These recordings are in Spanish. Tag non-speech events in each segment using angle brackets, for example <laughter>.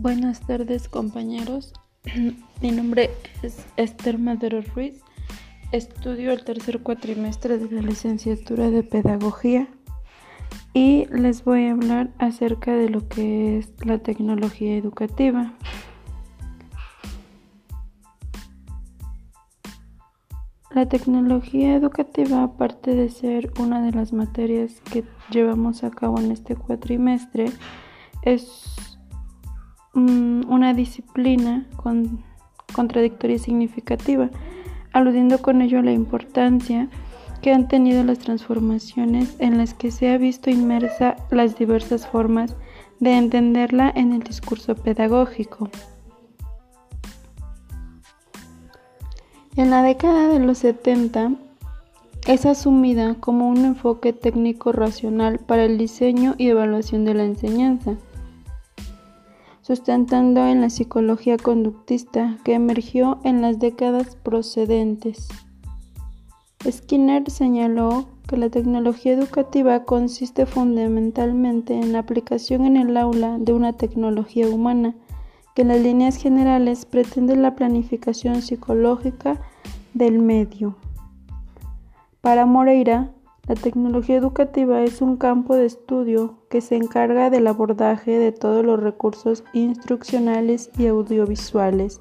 Buenas tardes compañeros, <clears throat> mi nombre es Esther Madero Ruiz, estudio el tercer cuatrimestre de la licenciatura de Pedagogía y les voy a hablar acerca de lo que es la tecnología educativa. La tecnología educativa, aparte de ser una de las materias que llevamos a cabo en este cuatrimestre, es una disciplina con, contradictoria y significativa, aludiendo con ello a la importancia que han tenido las transformaciones en las que se ha visto inmersa las diversas formas de entenderla en el discurso pedagógico. En la década de los 70 es asumida como un enfoque técnico racional para el diseño y evaluación de la enseñanza sustentando en la psicología conductista que emergió en las décadas procedentes. Skinner señaló que la tecnología educativa consiste fundamentalmente en la aplicación en el aula de una tecnología humana que en las líneas generales pretende la planificación psicológica del medio. Para Moreira, la tecnología educativa es un campo de estudio que se encarga del abordaje de todos los recursos instruccionales y audiovisuales.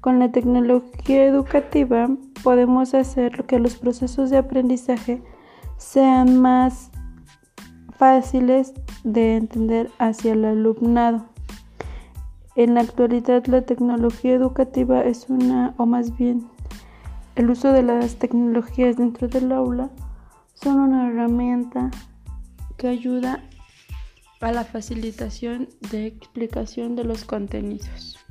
Con la tecnología educativa podemos hacer que los procesos de aprendizaje sean más fáciles de entender hacia el alumnado. En la actualidad la tecnología educativa es una, o más bien el uso de las tecnologías dentro del aula, son una herramienta que ayuda a la facilitación de explicación de los contenidos.